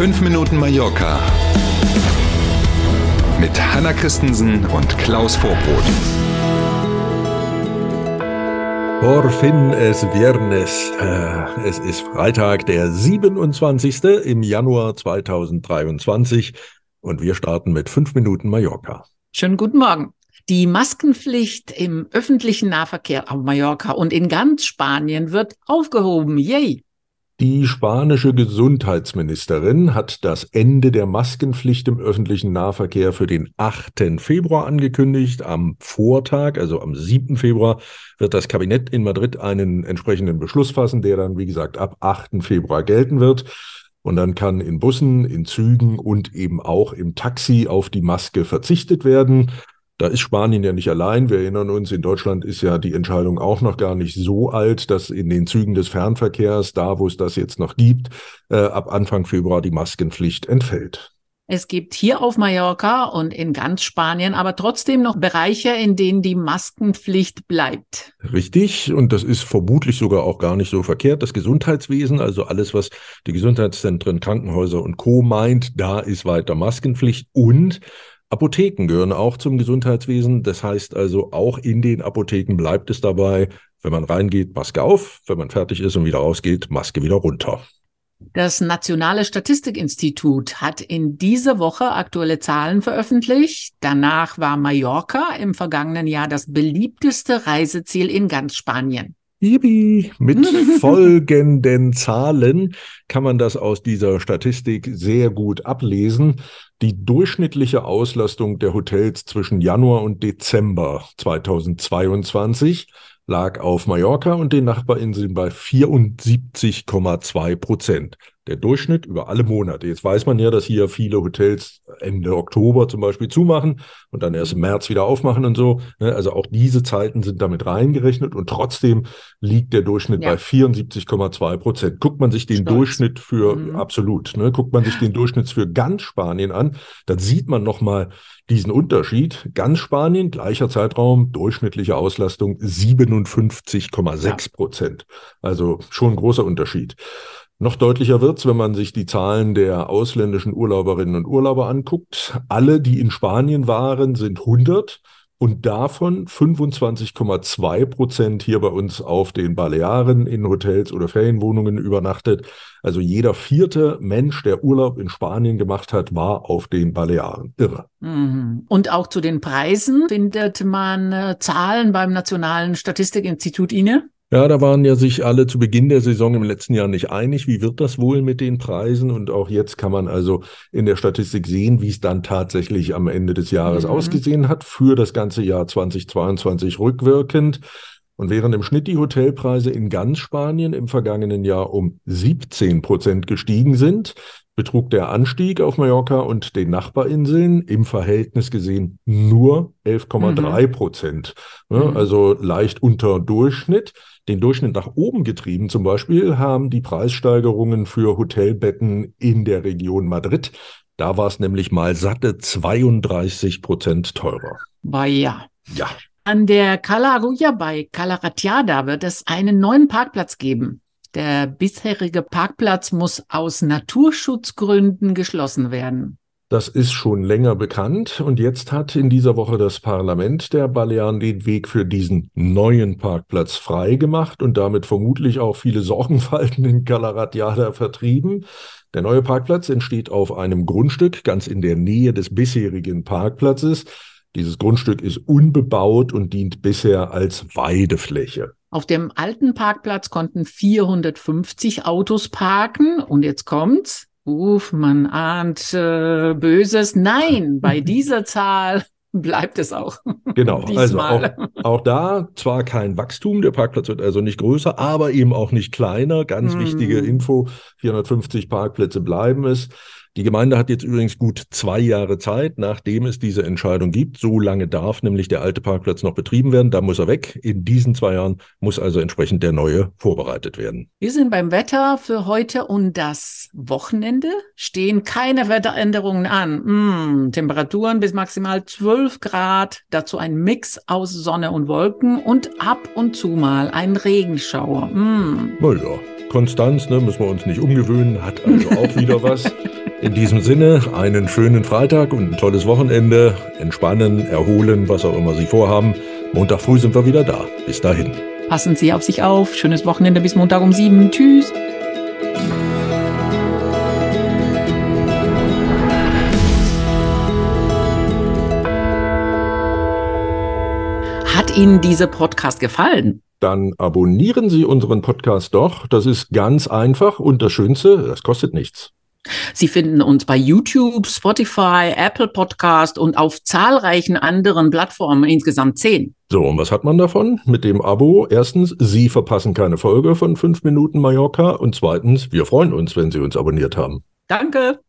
5 Minuten Mallorca mit Hanna Christensen und Klaus Vorbrot. Por fin es viernes. Äh, Es ist Freitag, der 27. im Januar 2023 und wir starten mit 5 Minuten Mallorca. Schönen guten Morgen. Die Maskenpflicht im öffentlichen Nahverkehr auf Mallorca und in ganz Spanien wird aufgehoben. Yay! Die spanische Gesundheitsministerin hat das Ende der Maskenpflicht im öffentlichen Nahverkehr für den 8. Februar angekündigt. Am Vortag, also am 7. Februar, wird das Kabinett in Madrid einen entsprechenden Beschluss fassen, der dann, wie gesagt, ab 8. Februar gelten wird. Und dann kann in Bussen, in Zügen und eben auch im Taxi auf die Maske verzichtet werden. Da ist Spanien ja nicht allein. Wir erinnern uns, in Deutschland ist ja die Entscheidung auch noch gar nicht so alt, dass in den Zügen des Fernverkehrs, da wo es das jetzt noch gibt, äh, ab Anfang Februar die Maskenpflicht entfällt. Es gibt hier auf Mallorca und in ganz Spanien aber trotzdem noch Bereiche, in denen die Maskenpflicht bleibt. Richtig, und das ist vermutlich sogar auch gar nicht so verkehrt. Das Gesundheitswesen, also alles, was die Gesundheitszentren, Krankenhäuser und Co. meint, da ist weiter Maskenpflicht und Apotheken gehören auch zum Gesundheitswesen. Das heißt also, auch in den Apotheken bleibt es dabei, wenn man reingeht, Maske auf, wenn man fertig ist und wieder rausgeht, Maske wieder runter. Das Nationale Statistikinstitut hat in dieser Woche aktuelle Zahlen veröffentlicht. Danach war Mallorca im vergangenen Jahr das beliebteste Reiseziel in ganz Spanien. Yippie. Mit folgenden Zahlen kann man das aus dieser Statistik sehr gut ablesen. Die durchschnittliche Auslastung der Hotels zwischen Januar und Dezember 2022 lag auf Mallorca und den Nachbarinseln bei 74,2 Prozent. Der Durchschnitt über alle Monate. Jetzt weiß man ja, dass hier viele Hotels Ende Oktober zum Beispiel zumachen und dann erst im März wieder aufmachen und so. Ne? Also auch diese Zeiten sind damit reingerechnet und trotzdem liegt der Durchschnitt Ja. bei 74,2 Prozent. Guckt man sich den Stolz. Durchschnitt für, Mhm. absolut, ne? guckt man sich den Durchschnitt für ganz Spanien an, dann sieht man nochmal diesen Unterschied. Ganz Spanien, gleicher Zeitraum, durchschnittliche Auslastung 57,6 Prozent. Also schon ein großer Unterschied. Noch deutlicher wird's, wenn man sich die Zahlen der ausländischen Urlauberinnen und Urlauber anguckt. Alle, die in Spanien waren, sind 100 und davon 25,2 Prozent hier bei uns auf den Balearen in Hotels oder Ferienwohnungen übernachtet. Also jeder vierte Mensch, der Urlaub in Spanien gemacht hat, war auf den Balearen. Irre. Mhm. Und auch zu den Preisen findet man äh, Zahlen beim Nationalen Statistikinstitut INE. Ja, da waren ja sich alle zu Beginn der Saison im letzten Jahr nicht einig. Wie wird das wohl mit den Preisen? Und auch jetzt kann man also in der Statistik sehen, wie es dann tatsächlich am Ende des Jahres Mhm. ausgesehen hat für das ganze Jahr 2022 rückwirkend. Und während im Schnitt die Hotelpreise in ganz Spanien im vergangenen Jahr um 17 Prozent gestiegen sind, betrug der Anstieg auf Mallorca und den Nachbarinseln im Verhältnis gesehen nur 11,3 Prozent. Ja, Mhm. Also leicht unter Durchschnitt. Den Durchschnitt nach oben getrieben zum Beispiel haben die Preissteigerungen für Hotelbetten in der Region Madrid. Da war es nämlich mal satte 32 Prozent teurer. War ja. Ja, An der Cala Ruya bei Cala Ratiada wird es einen neuen Parkplatz geben. Der bisherige Parkplatz muss aus Naturschutzgründen geschlossen werden. Das ist schon länger bekannt und jetzt hat in dieser Woche das Parlament der Balearen den Weg für diesen neuen Parkplatz freigemacht und damit vermutlich auch viele Sorgenfalten in Calaratiada vertrieben. Der neue Parkplatz entsteht auf einem Grundstück ganz in der Nähe des bisherigen Parkplatzes. Dieses Grundstück ist unbebaut und dient bisher als Weidefläche. Auf dem alten Parkplatz konnten 450 Autos parken und jetzt kommt's. Uff, man ahnt äh, Böses. Nein, bei dieser Zahl bleibt es auch. Genau, also auch, auch da zwar kein Wachstum, der Parkplatz wird also nicht größer, aber eben auch nicht kleiner. Ganz Mm. wichtige Info, 450 Parkplätze bleiben es. Die Gemeinde hat jetzt übrigens gut zwei Jahre Zeit, nachdem es diese Entscheidung gibt. So lange darf nämlich der alte Parkplatz noch betrieben werden. Da muss er weg. In diesen zwei Jahren muss also entsprechend der neue vorbereitet werden. Wir sind beim Wetter für heute und das Wochenende. Stehen keine Wetteränderungen an. Mm, Temperaturen bis maximal 12 Grad. Dazu ein Mix aus Sonne und Wolken und ab und zu mal ein Regenschauer. Mm. Naja, Konstanz, ne, müssen wir uns nicht umgewöhnen, hat also auch wieder was. In diesem Sinne, einen schönen Freitag und ein tolles Wochenende. Entspannen, erholen, was auch immer Sie vorhaben. Montag früh sind wir wieder da. Bis dahin. Passen Sie auf sich auf. Schönes Wochenende bis Montag um sieben. Tschüss. Hat Ihnen dieser Podcast gefallen? Dann abonnieren Sie unseren Podcast doch. Das ist ganz einfach und das Schönste, das kostet nichts. Sie finden uns bei YouTube, Spotify, Apple Podcast und auf zahlreichen anderen Plattformen, insgesamt zehn. So, und was hat man davon? Mit dem Abo, erstens, Sie verpassen keine Folge von 5 Minuten Mallorca und zweitens, wir freuen uns, wenn Sie uns abonniert haben. Danke.